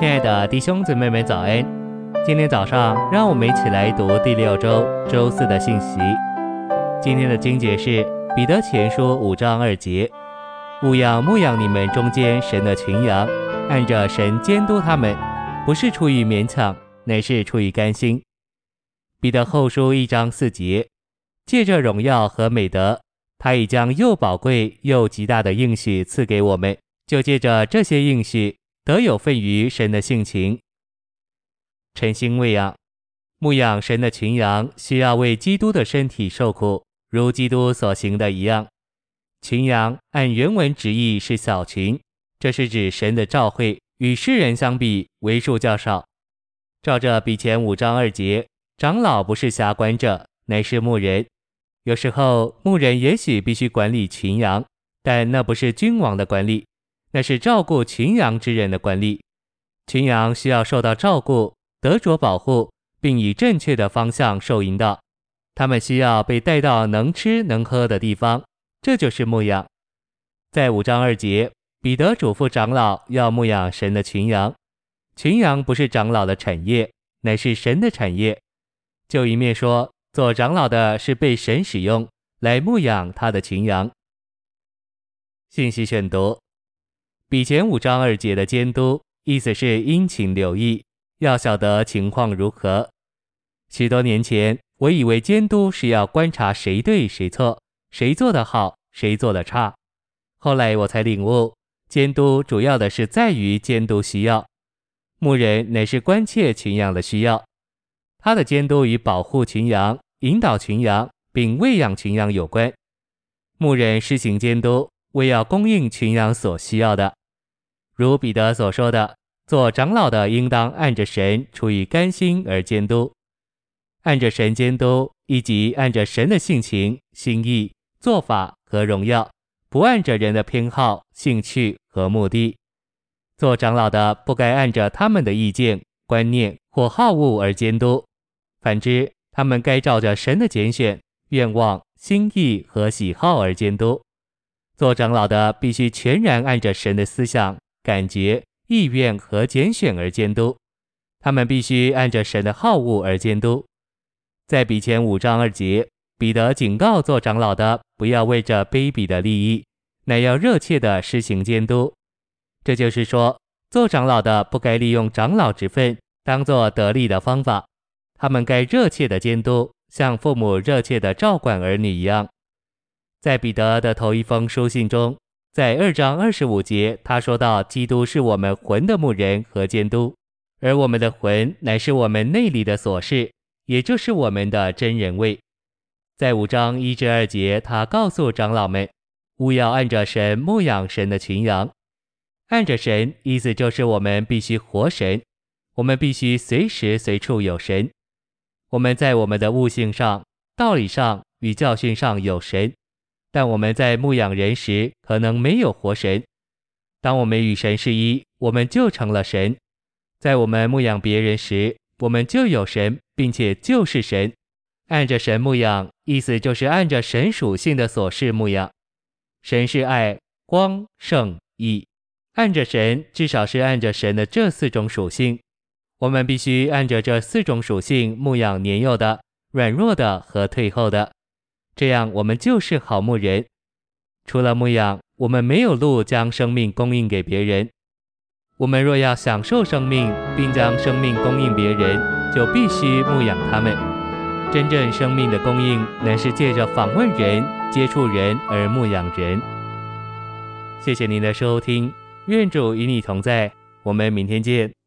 亲爱的弟兄姊妹们，早安！今天早上，让我们一起来读第六周周四的信息。今天的经节是彼得前书五章二节：务要牧养你们中间神的群羊，按着神监督他们，不是出于勉强，乃是出于甘心。彼得后书一章四节：借着荣耀和美德，他已将又宝贵又极大的应许赐给我们，就借着这些应许。得有份于神的性情，诚心喂养、牧养神的群羊，需要为基督的身体受苦，如基督所行的一样。群羊按原文直译是小群，这是指神的召会与世人相比为数较少。照着彼前五章二节，长老不是辖管者，乃是牧人。有时候牧人也许必须管理群羊，但那不是君王的管理。那是照顾群羊之人的管理，群羊需要受到照顾、得着保护，并以正确的方向受引导。他们需要被带到能吃能喝的地方，这就是牧养。在五章二节，彼得嘱咐长老要牧养神的群羊。群羊不是长老的产业，乃是神的产业。就一面说，做长老的是被神使用来牧养他的群羊。信息选读。比前五章二节的监督，意思是殷勤留意，要晓得情况如何。许多年前，我以为监督是要观察谁对谁错，谁做得好，谁做得差。后来我才领悟，监督主要的是在于监督需要。牧人乃是关切群羊的需要，他的监督与保护群羊、引导群羊并喂养群羊有关。牧人施行监督，为要供应群羊所需要的。如彼得所说的，做长老的应当按着神出于甘心而监督，按着神监督，以及按着神的性情、心意、做法和荣耀，不按着人的偏好、兴趣和目的。做长老的不该按着他们的意见、观念或好恶而监督，反之，他们该照着神的拣选、愿望、心意和喜好而监督。做长老的必须全然按着神的思想。感觉、意愿和拣选而监督，他们必须按着神的好恶而监督。在比前五章二节，彼得警告做长老的，不要为着卑鄙的利益，乃要热切地施行监督。这就是说，做长老的不该利用长老之分当作得利的方法，他们该热切地监督，像父母热切地照管儿女一样。在彼得的头一封书信中。在二章二十五节，他说到，基督是我们魂的牧人和监督，而我们的魂乃是我们内里的所事，也就是我们的真人位。在五章一至二节，他告诉长老们，务要按着神牧养神的群羊。按着神，意思就是我们必须活神，我们必须随时随处有神。我们在我们的悟性上、道理上与教训上有神。但我们在牧养人时，可能没有活神。当我们与神是一，我们就成了神。在我们牧养别人时，我们就有神，并且就是神。按着神牧养，意思就是按着神属性的所示牧养。神是爱、光、圣、义。按着神，至少是按着神的这四种属性。我们必须按着这四种属性牧养年幼的、软弱的和退后的。这样，我们就是好牧人。除了牧养，我们没有路将生命供应给别人。我们若要享受生命，并将生命供应别人，就必须牧养他们。真正生命的供应，乃是借着访问人、接触人而牧养人。谢谢您的收听，愿主与你同在，我们明天见。